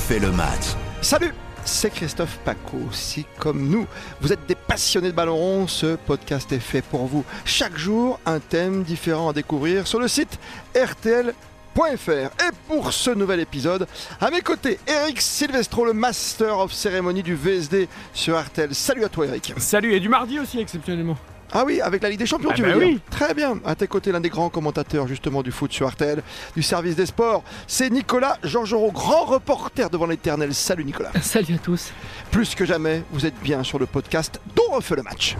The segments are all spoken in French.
refait le match. Salut c'est Christophe Paco. Si, comme nous, vous êtes des passionnés de ballon rond, ce podcast est fait pour vous. Chaque jour, un thème différent à découvrir sur le site RTL.fr. Et pour ce nouvel épisode, à mes côtés, Eric Silvestro, le Master of Cérémonie du VSD sur RTL. Salut à toi, Eric. Salut, et du mardi aussi, exceptionnellement. Ah oui, avec la Ligue des Champions, Ah tu bah veux dire oui. Très bien. À tes côtés, l'un des grands commentateurs justement du foot sur RTL, du service des sports, c'est Nicolas Georgerot, grand reporter devant l'éternel. Salut Nicolas. Salut à tous. Plus que jamais, vous êtes bien sur le podcast dont refait le match.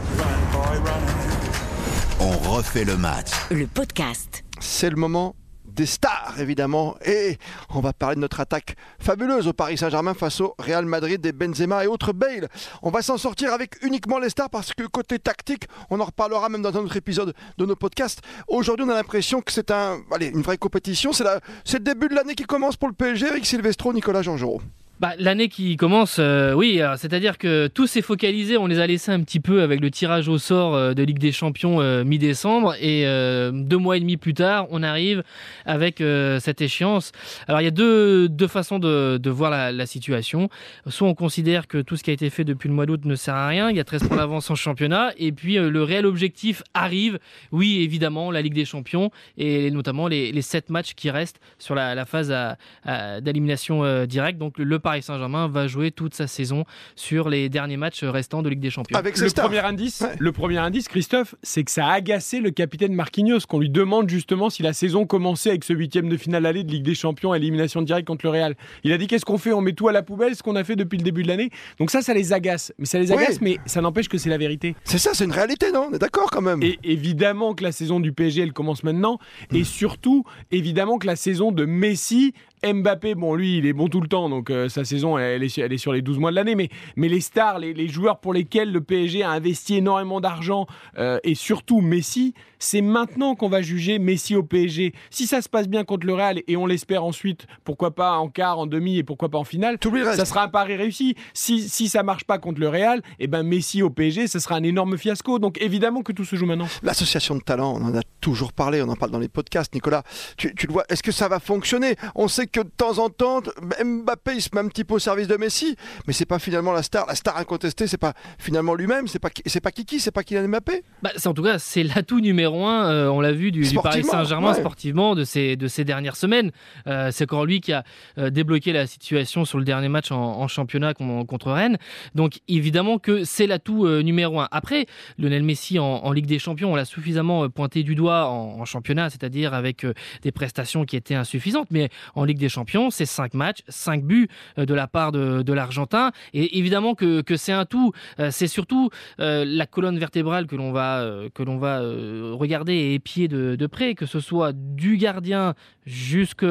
On refait le match. Le podcast. C'est le moment des stars, évidemment. Et on va parler de notre attaque fabuleuse au Paris Saint-Germain face au Real Madrid, des Benzema et autres Bale. On va s'en sortir avec uniquement les stars parce que côté tactique, on en reparlera même dans un autre épisode de nos podcasts. Aujourd'hui, on a l'impression que c'est une vraie compétition. C'est, le début de l'année qui commence pour le PSG avec Silvestro, Nicolas Jean-Jean. Bah, L'année qui commence, euh, oui, alors, c'est-à-dire que tout s'est focalisé, on les a laissés un petit peu avec le tirage au sort euh, de Ligue des Champions euh, mi-décembre et euh, deux mois et demi plus tard, on arrive avec euh, cette échéance. Alors il y a deux, deux façons de, de voir la, situation. Soit on considère que tout ce qui a été fait depuis le mois d'août ne sert à rien, il y a 13 points d'avance en championnat et puis euh, le réel objectif arrive, oui évidemment, la Ligue des Champions et notamment les, les 7 matchs qui restent sur la, phase d'élimination euh, directe. Donc le Paris Saint-Germain va jouer toute sa saison sur les derniers matchs restants de Ligue des Champions. Avec Le stars. premier indice, Ouais. le premier indice, Christophe, c'est que ça a agacé le capitaine Marquinhos, qu'on lui demande justement si la saison commençait avec ce huitième de finale aller de Ligue des Champions, élimination directe contre le Real. Il a dit qu'est-ce qu'on fait? On met tout à la poubelle, ce qu'on a fait depuis le début de l'année. Donc ça, ça les agace. Mais ça les Oui. agace, mais ça n'empêche que c'est la vérité. C'est ça, c'est une réalité, non? On est d'accord quand même. Et évidemment que la saison du PSG, elle commence maintenant. Et surtout, évidemment que la saison de Messi, Mbappé, bon, lui, il est bon tout le temps, donc euh, sa saison, elle est, sur- elle est sur les 12 mois de l'année. Mais, mais les stars, les, les joueurs pour lesquels le PSG a investi énormément d'argent, euh, et surtout Messi, c'est maintenant qu'on va juger Messi au PSG. Si ça se passe bien contre le Real, et on l'espère ensuite, pourquoi pas en quart, en demi, et pourquoi pas en finale, Tout ça sera un pari réussi. Si, si ça marche pas contre le Real, et ben Messi au PSG, ça sera un énorme fiasco. Donc évidemment que tout se joue maintenant. L'association de talents, on en a toujours parlé, on en parle dans les podcasts. Nicolas, tu, tu le vois, est-ce que ça va fonctionner? On sait que de temps en temps, Mbappé il se met un petit peu au service de Messi, mais c'est pas finalement la star. La star incontestée, c'est pas finalement lui-même, c'est pas, c'est pas Kiki, c'est pas Kylian Mbappé? Bah, c'est- en tout cas, c'est l'atout numéro un, euh, on l'a vu, du, du Paris Saint-Germain ouais. sportivement de ces, de ces dernières semaines. Euh, c'est encore lui qui a euh, débloqué la situation sur le dernier match en, en championnat con- contre Rennes. Donc évidemment que c'est l'atout numéro un. Après, Lionel Messi en, en Ligue des Champions, on l'a suffisamment pointé du doigt en, en championnat, c'est-à-dire avec euh, des prestations qui étaient insuffisantes. Mais en Ligue des Champions, c'est 5 matchs, 5 buts euh, de la part de, de l'Argentin. Et évidemment que, que c'est un tout. Euh, c'est surtout la colonne vertébrale que l'on va, que l'on va regarder et épier de, de près, que ce soit du gardien jusque,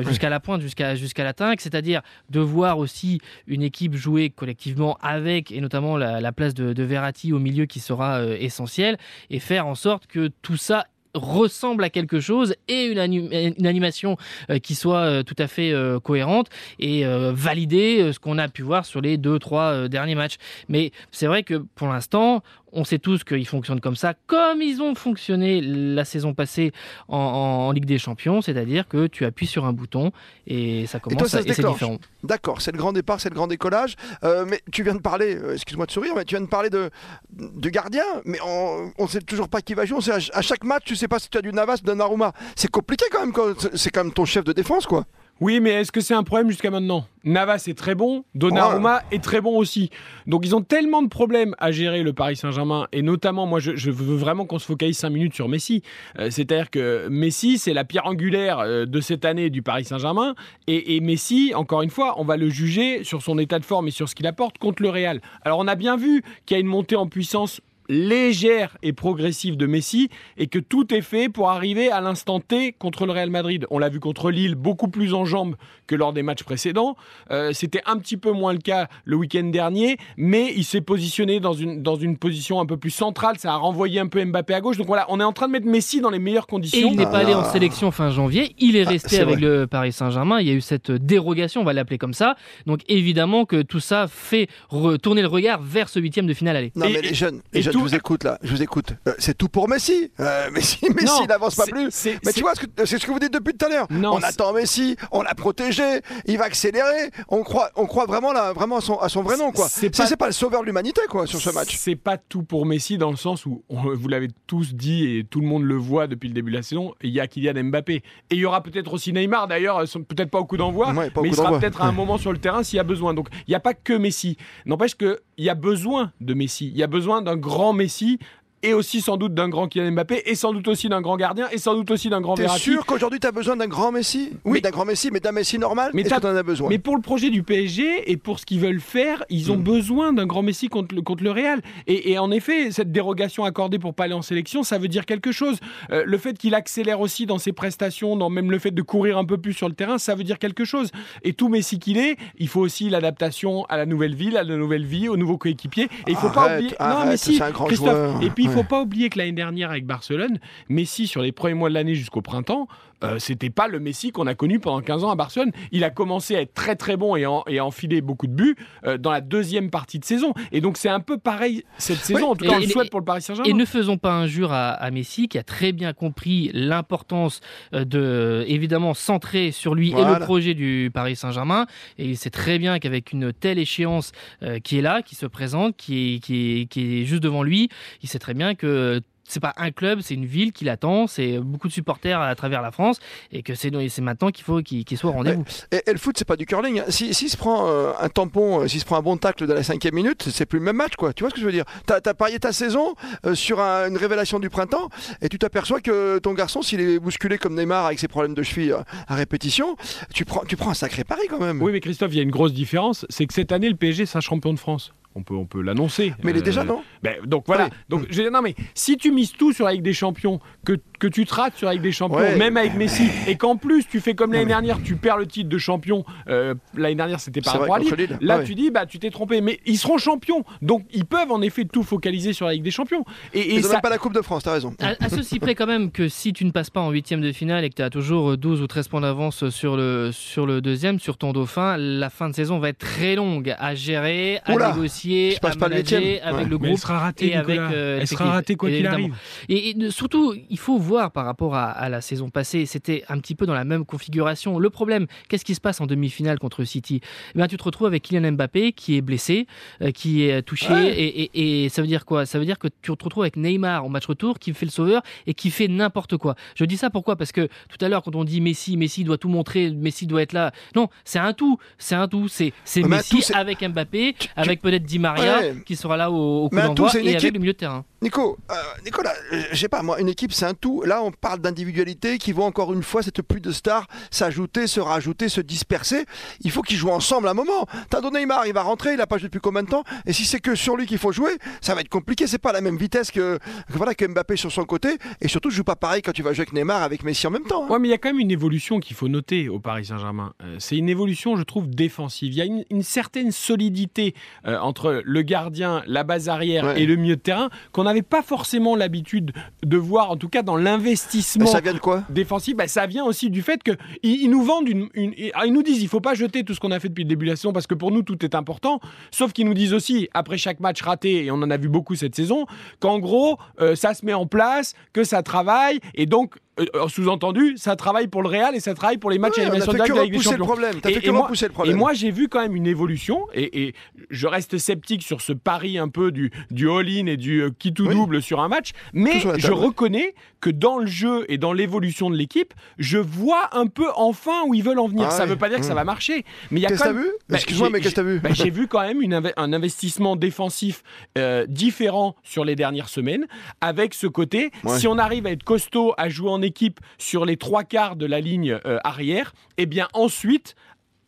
jusqu'à la pointe, jusqu'à jusqu'à la tinque, c'est-à-dire de voir aussi une équipe jouer collectivement avec, et notamment la, la place de, de Verratti au milieu qui sera essentielle, et faire en sorte que tout ça ressemble à quelque chose et une, anim- une animation euh, qui soit euh, tout à fait euh, cohérente et valider ce qu'on a pu voir sur les deux trois derniers matchs. Mais c'est vrai que pour l'instant, on sait tous qu'ils fonctionnent comme ça, comme ils ont fonctionné la saison passée en, en- en Ligue des Champions, c'est-à-dire que tu appuies sur un bouton et ça commence toi, ça à- se et différent. D'accord, c'est le grand départ, c'est le grand décollage. Euh, mais tu viens de parler, euh, excuse-moi de sourire, mais tu viens de parler de, de gardien, mais on ne sait toujours pas qui va jouer. On sait à, à chaque match, tu sais pas si tu as du Navas ou Donnarumma. C'est compliqué quand même, c'est quand même ton chef de défense, quoi. Oui, mais est-ce que c'est un problème jusqu'à maintenant? Navas est très bon, Donnarumma est très bon aussi. Donc ils ont tellement de problèmes à gérer le Paris Saint-Germain et notamment moi je, je veux vraiment qu'on se focalise 5 minutes sur Messi. Euh, C'est-à-dire que Messi c'est la pierre angulaire euh, de cette année du Paris Saint-Germain et, et Messi encore une fois on va le juger sur son état de forme et sur ce qu'il apporte contre le Real. Alors on a bien vu qu'il y a une montée en puissance légère et progressive de Messi et que tout est fait pour arriver à l'instant T contre le Real Madrid. On l'a vu contre Lille, beaucoup plus en jambes que lors des matchs précédents. Euh, C'était un petit peu moins le cas le week-end dernier, mais il s'est positionné dans une, dans une position un peu plus centrale. Ça a renvoyé un peu Mbappé à gauche. Donc voilà, on est en train de mettre Messi dans les meilleures Et conditions. il n'est pas allé en sélection fin janvier, il est Ah, resté avec vrai. le Paris Saint-Germain. Il y a eu cette dérogation, on va l'appeler comme ça. Donc évidemment que tout ça fait retourner le regard vers ce huitième de finale aller. Non, Et- mais les jeunes, les Et jeunes je vous écoute là, je vous écoute. Euh, c'est tout pour Messi. Euh, Messi, Messi n'avance pas plus. Mais tu vois, que- c'est ce que vous dites depuis tout à l'heure. On attend Messi, on l'a protégé, il va accélérer. On croit, on croit vraiment là, vraiment à son, à son vrai nom quoi. C'est pas- pas le sauveur de l'humanité quoi sur ce match. C'est pas tout pour Messi dans le sens où, on- vous l'avez tous dit et tout le monde le voit depuis le début de la saison, il y a Kylian Mbappé. Et il y aura peut-être aussi Neymar d'ailleurs, peut-être pas au coup d'envoi, Ouais, mais il sera peut-être à un moment sur le terrain s'il y a besoin. Donc il n'y a pas que Messi. N'empêche qu'il y a besoin de Messi. Il y a besoin d'un grand Messi. Et aussi sans doute d'un grand Kylian Mbappé, et sans doute aussi d'un grand gardien, et sans doute aussi d'un grand T'es Verratti. sûr qu'aujourd'hui t'as besoin d'un grand Messi Oui, Mais- d'un grand Messi, mais d'un Messi normal. Mais Est-ce t'as- que t'en as besoin? Mais pour le projet du PSG et pour ce qu'ils veulent faire, ils ont Mm. besoin d'un grand Messi contre le, contre le Real. Et, et en effet, cette dérogation accordée pour pas aller en sélection, ça veut dire quelque chose. Euh, le fait qu'il accélère aussi dans ses prestations, dans même le fait de courir un peu plus sur le terrain, ça veut dire quelque chose. Et tout Messi qu'il est, il faut aussi l'adaptation à la nouvelle ville, à la nouvelle vie, au nouveau coéquipier. Et il faut pas Arrête, oublier. arrête, mais si, c'est un grand Christophe. joueur. Et puis il faut Ouais. pas oublier que l'année dernière avec Barcelone, Messi sur les premiers mois de l'année jusqu'au printemps, euh, c'était pas le Messi qu'on a connu pendant 15 ans à Barcelone. Il a commencé à être très très bon et, en- et à enfiler beaucoup de buts euh, dans la deuxième partie de saison. Et donc c'est un peu pareil cette saison. En tout Et- cas, on le souhaite et- pour le Paris Saint-Germain. Et ne faisons pas injure à, à Messi, qui a très bien compris l'importance euh, de, évidemment, centrer sur lui et le projet du Paris Saint-Germain. Et il sait très bien qu'avec une telle échéance euh, qui est là, qui se présente, qui est, qui est, qui est juste devant lui, il sait très bien que c'est pas un club, c'est une ville qui l'attend, c'est beaucoup de supporters à travers la France, et que c'est c'est maintenant qu'il faut qu'il soit au rendez-vous. Et, et le foot, c'est pas du curling. hein. Si- S'il se prend euh, un tampon, euh, s'il se prend un bon tacle de la cinquième minute, c'est plus le même match, quoi. Tu vois ce que je veux dire? T'as as parié ta saison euh, sur un- une révélation du printemps, et tu t'aperçois que ton garçon, s'il est bousculé comme Neymar avec ses problèmes de cheville euh, à répétition, tu prends, tu prends un sacré pari quand même. Oui, mais Christophe, il y a une grosse différence, c'est que cette année, le PSG sera champion de France. On peut, on peut l'annoncer. Mais il est Euh, déjà, non ben, donc voilà. Donc, je non, mais si tu mises tout sur la Ligue des Champions, que, que tu te rates sur la Ligue des Champions, Ouais. même avec Messi, et qu'en plus tu fais comme l'année mais- dernière, tu perds le titre de champion. euh, l'année dernière, c'était par rapport à Lille. Là, ouais. tu dis, bah, tu t'es trompé. Mais ils seront champions. Donc, ils peuvent en effet tout focaliser sur la Ligue des Champions. Et, et ça- même pas la Coupe de France, t'as raison. À, à ceci près quand même que si tu ne passes pas en huitième de finale et que tu as toujours 12 ou 13 points d'avance sur le, sur le deuxième, sur ton dauphin, la fin de saison va être très longue à gérer, à Oula, négocier, je passe à pas le manager avec Ouais. le Mais groupe. elle sera ratée, et avec, euh, elle sera ratée quoi qu'il évidemment. arrive. Et, surtout, il faut voir par rapport à, à la saison passée, c'était un petit peu dans la même configuration. Le problème, qu'est-ce qui se passe en demi-finale contre City? Eh bien, Tu te retrouves avec Kylian Mbappé qui est blessé, euh, qui est touché, Ouais. et, et- et ça veut dire quoi? Ça veut dire que tu te retrouves avec Neymar au match retour qui fait le sauveur et qui fait n'importe quoi. Je dis ça pourquoi? Parce que tout à l'heure, quand on dit Messi, Messi doit tout montrer, Messi doit être là. Non, c'est un tout, c'est un tout. C'est Messi tout, avec Mbappé, avec peut-être Di Maria Ouais. qui sera là au, au coup tout, d'envoi et avec le milieu de terrain. Nico, euh, Nicolas, euh, je sais pas, moi, une équipe, c'est un tout. Là, on parle d'individualité qui vont encore une fois, cette pluie de stars, s'ajouter, se rajouter, se disperser. Il faut qu'ils jouent ensemble à un moment. T'as donné Neymar, il va rentrer, il a pas joué depuis combien de temps? Et si c'est que sur lui qu'il faut jouer, ça va être compliqué. C'est pas la même vitesse que, que voilà, que Mbappé sur son côté. Et surtout, je joue pas pareil quand tu vas jouer avec Neymar, avec Messi en même temps. hein. Ouais, mais il y a quand même une évolution qu'il faut noter au Paris Saint-Germain. Euh, c'est une évolution, je trouve, défensive. Il y a une, une certaine solidité euh, entre le gardien, la base arrière Ouais. et le milieu de terrain qu'on n'avait pas forcément l'habitude de voir, en tout cas dans l'investissement ça vient de quoi défensif, bah, ça vient aussi du fait qu'ils ils nous vendent une, une- ah, Ils nous disent il faut pas jeter tout ce qu'on a fait depuis le début de la saison parce que pour nous tout est important. Sauf qu'ils nous disent aussi, après chaque match raté, et on en a vu beaucoup cette saison, qu'en gros, euh, ça se met en place, que ça travaille, et donc, sous-entendu, ça travaille pour le Réal et ça travaille pour les matchs Ouais, à élimination directe de la Ligue des repousser le problème. T'as Et- fait et moi- le Et problème. moi, j'ai vu quand même une évolution, et, et je reste sceptique sur ce pari un peu du, du all-in et du euh, qui tout Oui. double sur un match, mais la je table, ouais. reconnais que dans le jeu et dans l'évolution de l'équipe, je vois un peu enfin où ils veulent en venir. Ah ça ouais. veut pas dire que ça Mmh. va marcher, mais il y a Qu'est-ce que t'as vu? Bah, Excuse-moi, mais qu'est-ce que t'as vu? bah, J'ai vu quand même une un investissement défensif euh, différent sur les dernières semaines, avec ce côté, si on arrive à être costaud, à jouer en équipe sur les trois quarts de la ligne euh, arrière, et bien ensuite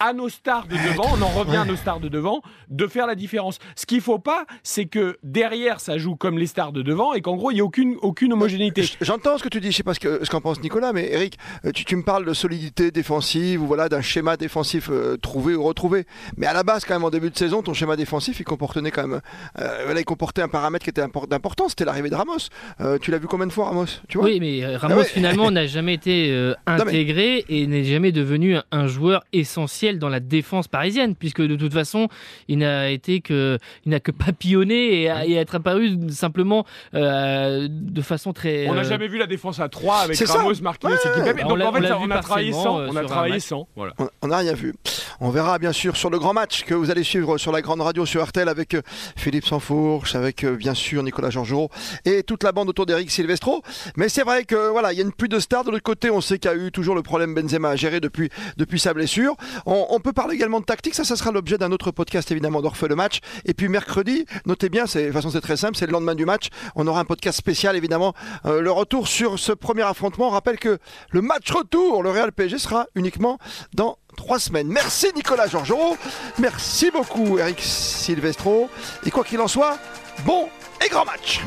à nos stars de devant, on en revient à nos stars de devant, de faire la différence. Ce qu'il faut pas, c'est que derrière ça joue comme les stars de devant et qu'en gros il n'y a aucune, aucune homogénéité. J'entends ce que tu dis, je sais pas ce que- ce qu'en pense Nicolas, mais Eric, euh, tu, tu me parles de solidité défensive ou voilà d'un schéma défensif euh, trouvé ou retrouvé. Mais à la base, quand même, en début de saison, ton schéma défensif, il comportait quand même, euh, voilà, il comportait un paramètre qui était impor- d'importance, c'était l'arrivée de Ramos. Euh, tu l'as vu combien de fois, Ramos Tu vois? Oui, mais Ramos Ah ouais. finalement n'a jamais été euh, mais- intégré et n'est jamais devenu un, un joueur essentiel essentiel dans la défense parisienne, puisque de toute façon, il n'a été que, il n'a que papillonné et, et être apparu simplement euh, de façon très. On n'a euh, jamais vu la défense à 3 avec. Ramos, Marquinhos Ouais, Donc en fait, ça, on a travaillé sans. euh, On a un travaillé match. sans. Voilà. On- On n'a rien vu. On verra bien sûr sur le grand match que vous allez suivre sur la grande radio sur RTL avec Philippe Sansfourche, avec bien sûr Nicolas Georgerot et toute la bande autour d'Eric Silvestro. Mais c'est vrai que voilà, il y a une pluie de stars. De l'autre côté, on sait qu'il y a eu toujours le problème Benzema à gérer depuis, depuis sa blessure. On, on peut parler également de tactique. Ça, sera l'objet d'un autre podcast évidemment d'Orfeu le match. Et puis mercredi, notez bien, de toute façon c'est très simple, c'est le lendemain du match. On aura un podcast spécial évidemment. Euh, le retour sur ce premier affrontement. On rappelle que le match retour, le Real PSG sera uniquement dans trois semaines. Merci Nicolas Georgerot. Merci beaucoup Eric Silvestro. Et quoi qu'il en soit, bon et grand match.